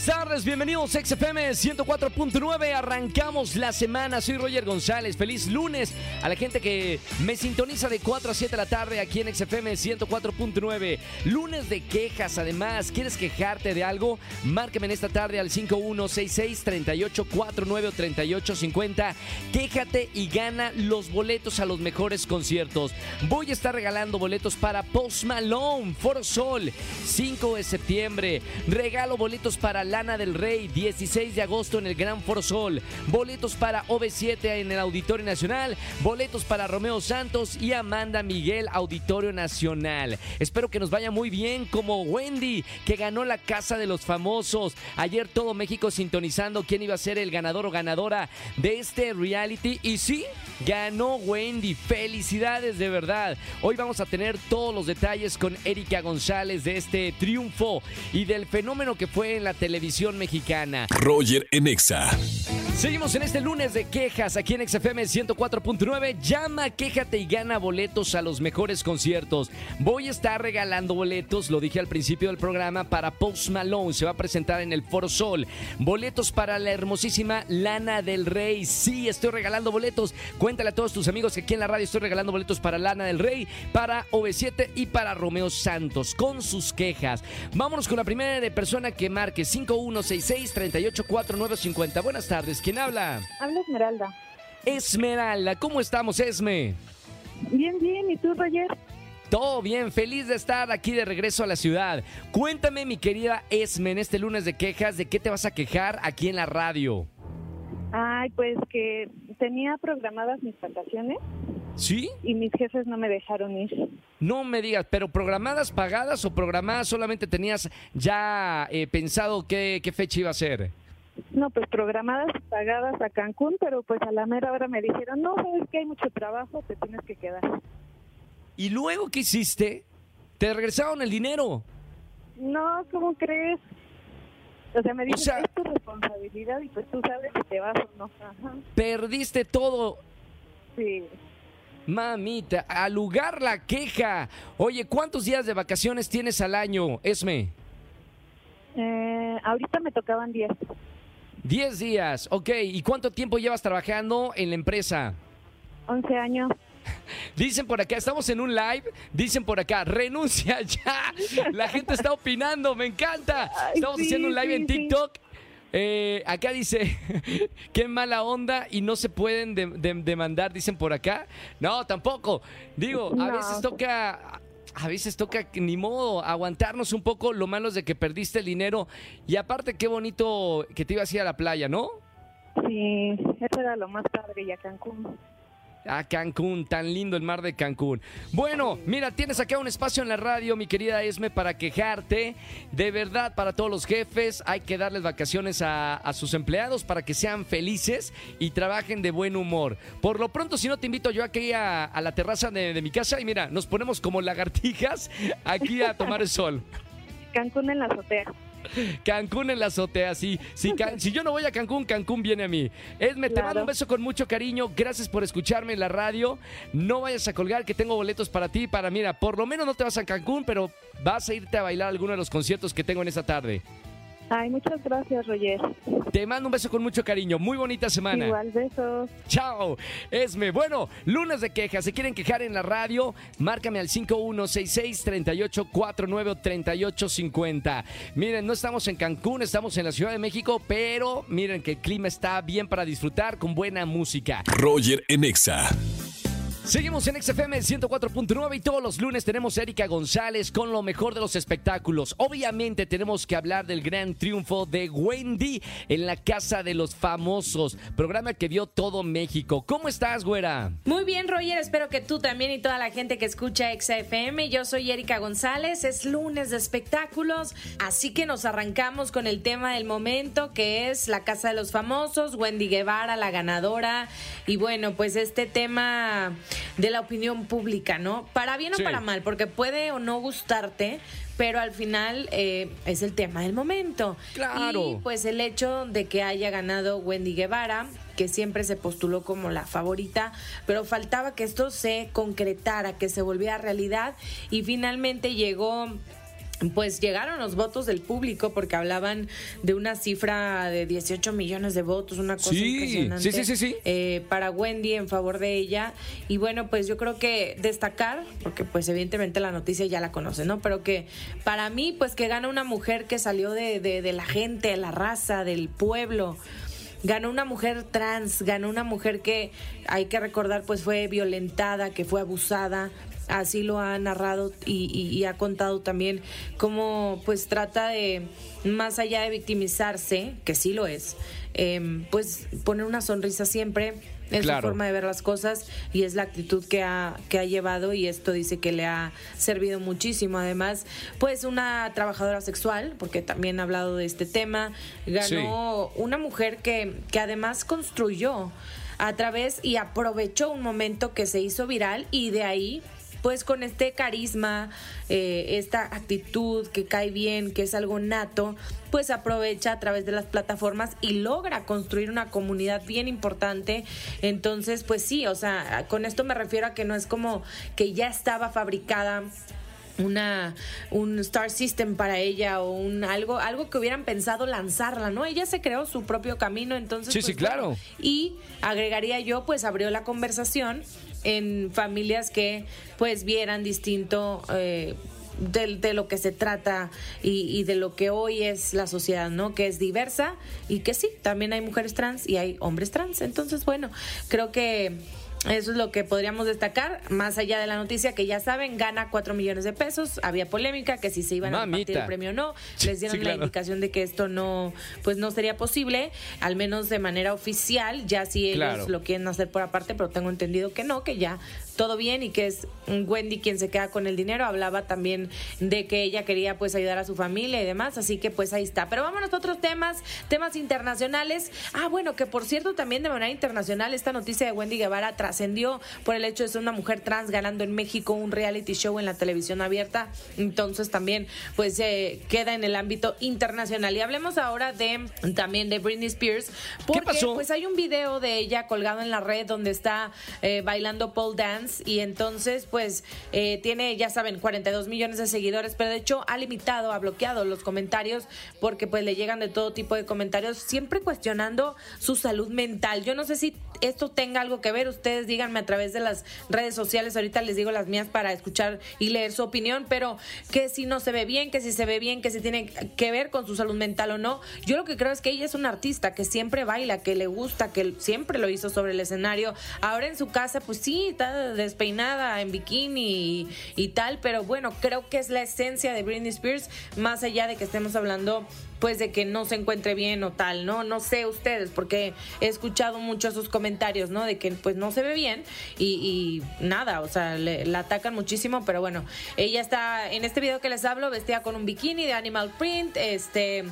Buenas tardes, bienvenidos a XFM 104.9. Arrancamos la semana. Soy Roger González. Feliz lunes a la gente que me sintoniza de 4 a 7 de la tarde aquí en XFM 104.9. Lunes de quejas. Además, ¿quieres quejarte de algo? Márqueme en esta tarde al 5166-3849 o 3850. Quéjate y gana los boletos a los mejores conciertos. Voy a estar regalando boletos para Post Malone, Foro Sol, 5 de septiembre. Regalo boletos para Lana del Rey, 16 de agosto en el Gran Foro Sol. Boletos para OV7 en el Auditorio Nacional. Boletos para Romeo Santos y Amanda Miguel, Auditorio Nacional. Espero que nos vaya muy bien como Wendy, que ganó la Casa de los Famosos. Ayer todo México sintonizando quién iba a ser el ganador o ganadora de este reality. Y sí, ganó Wendy. Felicidades de verdad. Hoy vamos a tener todos los detalles con Erika González de este triunfo y del fenómeno que fue en la televisión mexicana. Roger en Exa. Seguimos en este lunes de quejas aquí en XFM 104.9. Llama, quéjate y gana boletos a los mejores conciertos. Voy a estar regalando boletos, lo dije al principio del programa, para Post Malone. Se va a presentar en el Foro Sol. Boletos para la hermosísima Lana del Rey. Sí, estoy regalando boletos. Cuéntale a todos tus amigos que aquí en la radio estoy regalando boletos para Lana del Rey, para OV7 y para Romeo Santos con sus quejas. Vámonos con la primera de persona que marque 5166-384950. Buenas tardes. ¿Quién habla? Habla Esmeralda. Esmeralda, ¿cómo estamos, Esme? Bien, bien. ¿Y tú, Roger? Todo bien, feliz de estar aquí de regreso a la ciudad. Cuéntame, mi querida Esme, en este lunes de quejas, ¿de qué te vas a quejar aquí en la radio? Ay, pues que tenía programadas mis vacaciones ¿Sí? y mis jefes no me dejaron ir. No me digas, pero programadas pagadas o programadas solamente tenías ya eh, pensado qué, qué fecha iba a ser. No, pues programadas y pagadas a Cancún, pero pues a la mera hora me dijeron, no, sabes que hay mucho trabajo, te tienes que quedar. ¿Y luego qué hiciste? Te regresaron el dinero. No, ¿cómo crees? O sea, me dicen, sea- es tu responsabilidad y pues tú sabes si te vas o no. Ajá, Perdiste todo. sí. Mamita, al lugar la queja. Oye, ¿cuántos días de vacaciones tienes al año, Esme? Eh, ahorita me tocaban 10. Diez días, ok. ¿Y cuánto tiempo llevas trabajando en la empresa? 11 años. Dicen por acá, estamos en un live, dicen por acá, renuncia ya. La gente está opinando, me encanta. Ay, Estamos sí, haciendo un live sí, en sí. TikTok. Eh, acá dice, qué mala onda y no se pueden de- de- demandar, dicen por acá. No, tampoco. Digo, a veces toca, a veces toca, ni modo, aguantarnos un poco. Lo malo de que perdiste el dinero. Y aparte, qué bonito que te ibas a ir a la playa, ¿no? Sí, eso era lo más padre y a Cancún. A Cancún, tan lindo el mar de Cancún. Bueno, mira, tienes acá un espacio en la radio, mi querida Esme, para quejarte. De verdad, para todos los jefes, hay que darles vacaciones a, sus empleados para que sean felices y trabajen de buen humor. Por lo pronto, si no, te invito yo aquí a, a la terraza de mi casa y mira, nos ponemos como lagartijas aquí a tomar el sol. Cancún en la azotea. Cancún en la azotea, sí. Si, Can- si yo no voy a Cancún, Cancún viene a mí. Esme, te Claro. mando un beso con mucho cariño. Gracias por escucharme en la radio. No vayas a colgar que tengo boletos para ti. Para, mira, por lo menos no te vas a Cancún, pero vas a irte a bailar alguno de los conciertos que tengo en esta tarde. Ay, muchas gracias, Roger. Te mando un beso con mucho cariño. Muy bonita semana. Igual, besos. Chao, Esme. Bueno, lunes de quejas. Si quieren quejar en la radio, márcame al 5166-3849-3850. Miren, no estamos en Cancún, estamos en la Ciudad de México, pero miren que el clima está bien para disfrutar con buena música. Roger en Exa. Seguimos en XFM 104.9 y todos los lunes tenemos a Erika González con lo mejor de los espectáculos. Obviamente tenemos que hablar del gran triunfo de Wendy en la Casa de los Famosos, programa que vio todo México. ¿Cómo estás, güera? Muy bien, Roger. Espero que tú también y toda la gente que escucha XFM. Yo soy Erika González. Es lunes de espectáculos. Así que nos arrancamos con el tema del momento, que es la Casa de los Famosos, Wendy Guevara, la ganadora. Y bueno, pues este tema de la opinión pública, ¿no? Para bien Sí. o para mal, porque puede o no gustarte. Pero al final eh, es el tema del momento. Claro. Y pues el hecho de que haya ganado Wendy Guevara, que siempre se postuló como la favorita, pero faltaba que esto se concretara, que se volviera realidad y finalmente llegó pues llegaron los votos del público porque hablaban de una cifra de 18 millones de votos, una cosa Sí, impresionante sí, sí, sí, sí. eh, para Wendy en favor de ella. Y bueno, pues yo creo que destacar, porque pues evidentemente la noticia ya la conocen, ¿no? Pero que para mí, pues que gana una mujer que salió de, de, de la gente, de la raza, del pueblo. Ganó una mujer trans, ganó una mujer que hay que recordar pues fue violentada, que fue abusada, así lo ha narrado y, y- y ha contado también cómo pues trata de, más allá de victimizarse, que sí lo es, em, pues poner una sonrisa siempre. Es Claro. su forma de ver las cosas y es la actitud que ha, que ha llevado y esto dice que le ha servido muchísimo. Además, pues una trabajadora sexual, porque también ha hablado de este tema, ganó una mujer que, que además construyó a través y aprovechó un momento que se hizo viral y de ahí pues con este carisma, eh, esta actitud que cae bien, que es algo nato, pues aprovecha a través de las plataformas y logra construir una comunidad bien importante. Entonces, pues sí, o sea, con esto me refiero a que no es como que ya estaba fabricada una un star system para ella o un algo algo que hubieran pensado lanzarla, ¿no? Ella se creó su propio camino, entonces Sí, sí, pues, claro. bueno, y agregaría yo, pues abrió la conversación en familias que pues vieran distinto eh, de, lo que se trata y de lo que hoy es la sociedad, ¿no? Que es diversa y que sí, también hay mujeres trans y hay hombres trans. Entonces, bueno, creo que eso es lo que podríamos destacar, más allá de la noticia que ya saben, gana 4 millones de pesos, había polémica que si se iban a repartir el premio o no, les dieron sí, la indicación de que esto no, pues no sería posible, al menos de manera oficial, ya si ellos Claro. lo quieren hacer por aparte, pero tengo entendido que no, que ya todo bien y que es Wendy quien se queda con el dinero, hablaba también de que ella quería pues ayudar a su familia y demás, así que pues ahí está. Pero vámonos a otros temas, temas internacionales. Ah, bueno, que por cierto también de manera internacional esta noticia de Wendy Guevara trascendió por el hecho de ser una mujer trans ganando en México un reality show en la televisión abierta, entonces también pues eh, queda en el ámbito internacional. Y hablemos ahora de también de Britney Spears, porque pasó? pues hay un video de ella colgado en la red donde está eh, bailando pole dance y entonces pues eh, tiene, ya saben, 42 millones de seguidores, pero de hecho ha limitado, ha bloqueado los comentarios porque pues le llegan de todo tipo de comentarios, siempre cuestionando su salud mental. Yo no sé si esto tenga algo que ver, ustedes díganme a través de las redes sociales, ahorita les digo las mías para escuchar y leer su opinión, pero que si no se ve bien, que si se ve bien, que si tiene que ver con su salud mental o no. Yo lo que creo es que ella es una artista que siempre baila, que le gusta, que siempre lo hizo sobre el escenario. Ahora en su casa, pues sí, está despeinada en bikini y, y tal, pero bueno, creo que es la esencia de Britney Spears, más allá de que estemos hablando pues de que no se encuentre bien o tal, ¿no? No sé ustedes, porque he escuchado mucho esos comentarios, ¿no? De que pues no se ve bien y, y nada, o sea, le, la atacan muchísimo, pero bueno, ella está en este video que les hablo vestida con un bikini de Animal Print, este,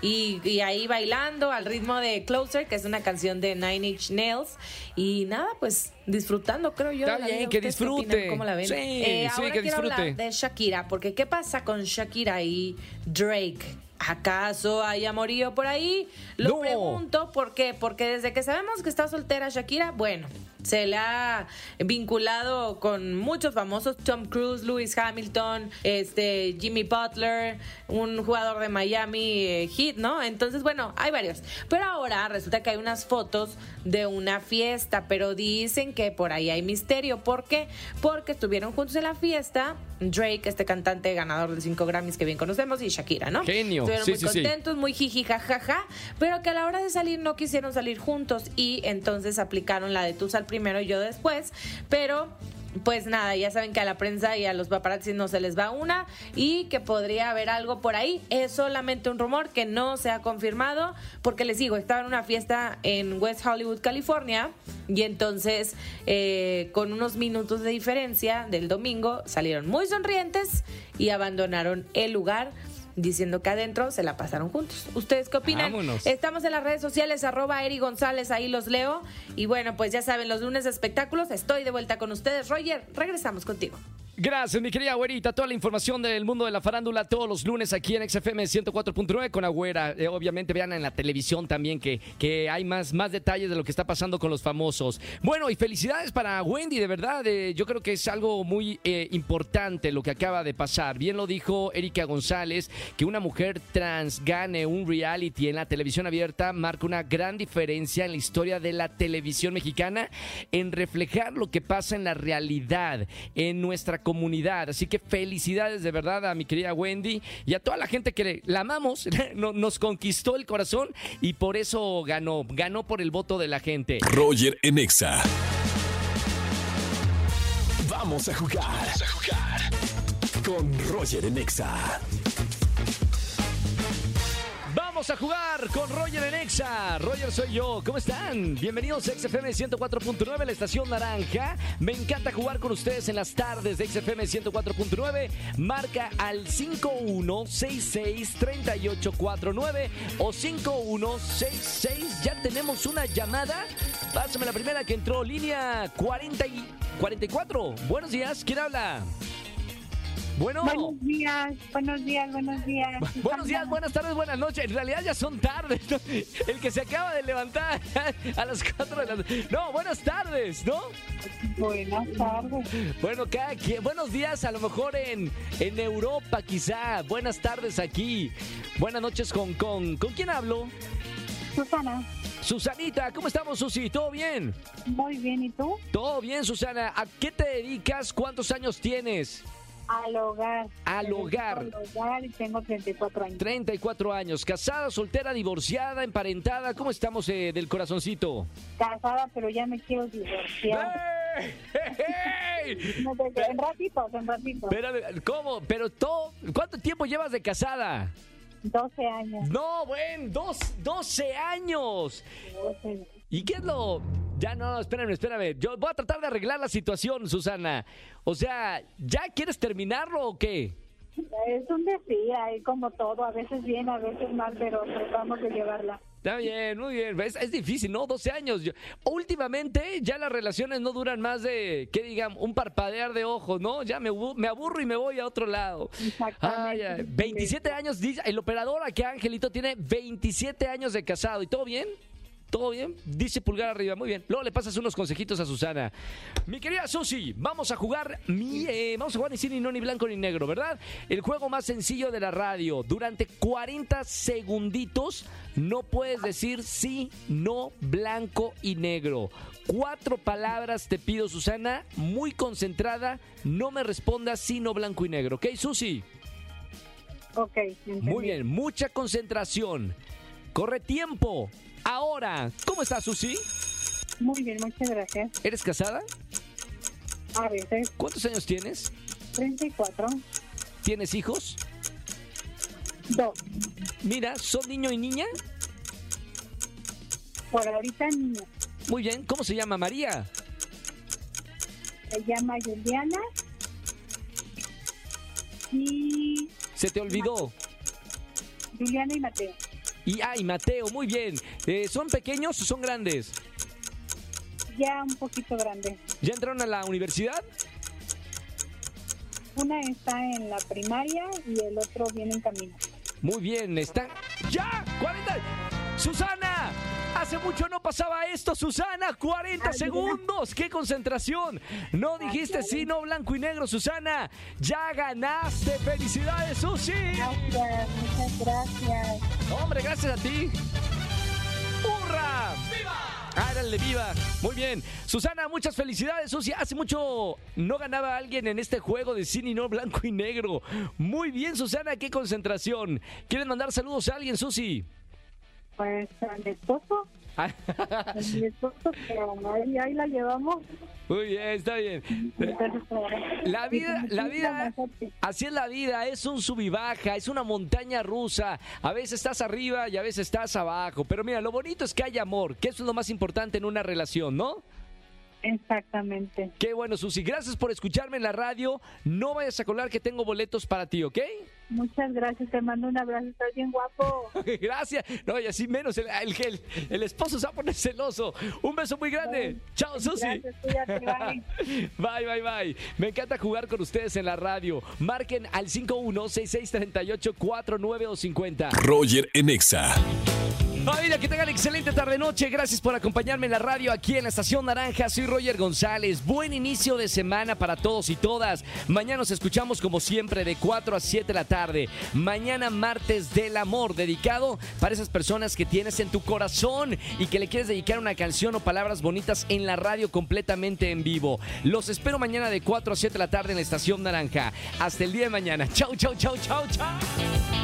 y, y ahí bailando al ritmo de Closer, que es una canción de Nine Inch Nails, y nada, pues disfrutando, creo yo. Está bien, vida. que disfrute. ¿Cómo la ven? Sí, Eh, sí, ahora que quiero hablar de Shakira, porque ¿qué pasa con Shakira y Drake? ¿Acaso hay amorío por ahí? Lo No. pregunto, ¿por qué? Porque desde que sabemos que está soltera Shakira, bueno, se le ha vinculado con muchos famosos, Tom Cruise, Lewis Hamilton, este Jimmy Butler, un jugador de Miami eh, Heat, ¿no? Entonces, bueno, hay varios. Pero ahora resulta que hay unas fotos de una fiesta, pero dicen que por ahí hay misterio. ¿Por qué? Porque estuvieron juntos en la fiesta Drake, este cantante ganador de cinco Grammys que bien conocemos, y Shakira, ¿no? Genio. Estuvieron Sí, muy sí, sí. contentos, muy jiji, jajaja, pero que a la hora de salir no quisieron salir juntos y entonces aplicaron la de tú sal primero y yo después, pero pues nada, ya saben que a la prensa y a los paparazzi no se les va una y que podría haber algo por ahí. Es solamente un rumor que no se ha confirmado porque les digo, estaba en una fiesta en West Hollywood, California y entonces eh, con unos minutos de diferencia del domingo salieron muy sonrientes y abandonaron el lugar diciendo que adentro se la pasaron juntos. ¿Ustedes qué opinan? Vámonos. Estamos en las redes sociales, arroba Eri González, ahí los leo. Y bueno, pues ya saben, los lunes de espectáculos, estoy de vuelta con ustedes. Roger, regresamos contigo. Gracias, mi querida güerita. Toda la información del mundo de la farándula todos los lunes aquí en XFM 104.9 con Agüera. Eh, obviamente vean en la televisión también que, que hay más, más detalles de lo que está pasando con los famosos. Bueno, y felicidades para Wendy, de verdad. eh, yo creo que es algo muy eh, importante lo que acaba de pasar. Bien lo dijo Erika González, que una mujer trans gane un reality en la televisión abierta marca una gran diferencia en la historia de la televisión mexicana en reflejar lo que pasa en la realidad, en nuestra comunidad. Así que felicidades de verdad a mi querida Wendy y a toda la gente que la amamos, no- nos conquistó el corazón y por eso ganó, ganó por el voto de la gente. Roger en Exa. Vamos a jugar. Vamos a jugar. Con Roger en Exa. A jugar con Roger en Exa. Roger soy yo. ¿Cómo están? Bienvenidos a XFM 104.9, la estación naranja. Me encanta jugar con ustedes en las tardes de XFM 104.9. Marca al 5166-3849 o 5166. Ya tenemos una llamada. Pásame la primera que entró, línea 40 y 44. Buenos días, ¿quién habla? Bueno. Buenos días, buenos días, buenos días. Buenos días, buenas tardes, buenas noches. En realidad ya son tardes. ¿no? El que se acaba de levantar a las 4 de la noche. No, buenas tardes, ¿no? Buenas tardes. Bueno, cada quien. Buenos días, a lo mejor en, en Europa, quizá. Buenas tardes aquí. Buenas noches, Hong Kong. ¿Con quién hablo? Susana, Susanita, ¿cómo estamos, Susi? ¿Todo bien? muy bien, ¿y tú? Todo bien, Susana. ¿A qué te dedicas? ¿Cuántos años tienes? Al hogar. Al hogar. Al hogar y tengo 34 años. 34 años. ¿Casada, soltera, divorciada, emparentada? ¿Cómo estamos eh, del corazoncito? Casada, pero ya me quiero divorciar. ¡Ey! ¡Ey! No te- En ratitos, en ratitos. Espérame, ¿cómo? Pero todo, ¿cuánto tiempo llevas de casada? 12 años. No, buen, dos, 12 años. 12. ¿Y qué es lo...? Ya no, espérame, espérame. Yo voy a tratar de arreglar la situación, Susana. O sea, ¿ya quieres terminarlo o qué? Es un hay como todo, a veces bien, a veces mal, pero tratamos de llevarla. Está bien, muy bien. Es, es difícil, ¿no? 12 años. Yo- últimamente ya las relaciones no duran más de, ¿qué digamos? Un parpadear de ojos, ¿no? Ya me, abu- me aburro y me voy a otro lado. Exactamente. Ay, ay, 27 años, el operador aquí, Angelito, tiene 27 años de casado. ¿Y todo bien? ¿Todo bien? Dice pulgar arriba, muy bien. Luego le pasas unos consejitos a Susana. Mi querida Susi, vamos a jugar mi, eh, vamos a jugar ni sí, ni no, ni blanco, ni negro, ¿verdad? El juego más sencillo de la radio. Durante 40 segunditos no puedes decir sí, no, blanco y negro. Cuatro palabras te pido, Susana, muy concentrada. No me respondas sí, no, blanco y negro. ¿Ok, Susi? Ok, entendí. Muy bien, mucha concentración. Corre tiempo. Ahora, ¿cómo estás, Susi? Muy bien, muchas gracias. ¿Eres casada? A veces, ¿Cuántos años tienes? 34, ¿Tienes hijos? 2. Mira, ¿son niño y niña? Por ahorita niña. Muy bien, ¿cómo se llama María? Se llama Juliana. Y Se te olvidó. Juliana y Mateo. Y ay, Mateo, muy bien. Eh, ¿Son pequeños o son grandes? Ya un poquito grande. ¿Ya entraron a la universidad? Una está en la primaria y el otro viene en camino. Muy bien, están. ¡Ya! ¡40! ¡Susana! Hace mucho no pasaba esto, Susana. 40 segundos. ¡Qué concentración! No dijiste sí, no, blanco y negro, Susana. Ya ganaste. ¡Felicidades, Susi! Gracias, muchas gracias. Hombre, gracias a ti. ¡Hurra! ¡Viva! Ah, era el de viva. Muy bien. Susana, muchas felicidades, Susi. Hace mucho no ganaba alguien en este juego de cine no blanco y negro. Muy bien, Susana, qué concentración. ¿Quieren mandar saludos a alguien, Susi? Pues a mi esposo, a mi esposo, pero ahí, ahí la llevamos. Muy bien, está bien. La vida, la vida, así es la vida, es un sub y baja, es una montaña rusa. A veces estás arriba y a veces estás abajo. Pero mira, lo bonito es que hay amor, que eso es lo más importante en una relación, ¿no? Exactamente. Qué bueno, Susi. Gracias por escucharme en la radio. No vayas a colar que tengo boletos para ti, ¿ok? Muchas gracias, te mando un abrazo, estás bien guapo. Gracias. No, y así menos, el, el, el- el esposo se va a poner celoso. Un beso muy grande. Chao, Susi. Gracias, cuídate, bye. Bye, bye, bye. Me encanta jugar con ustedes en la radio. Marquen al 5166384950. Roger en Exa. Familia, que tengan excelente tarde-noche. Gracias por acompañarme en la radio aquí en la Estación Naranja. Soy Roger González. Buen inicio de semana para todos y todas. Mañana nos escuchamos como siempre de 4 a 7 de la tarde. Mañana martes del amor, dedicado para esas personas que tienes en tu corazón y que le quieres dedicar una canción o palabras bonitas en la radio completamente en vivo. Los espero mañana de 4 a 7 de la tarde en la Estación Naranja. Hasta el día de mañana. Chau, chau, chau, chau, chau.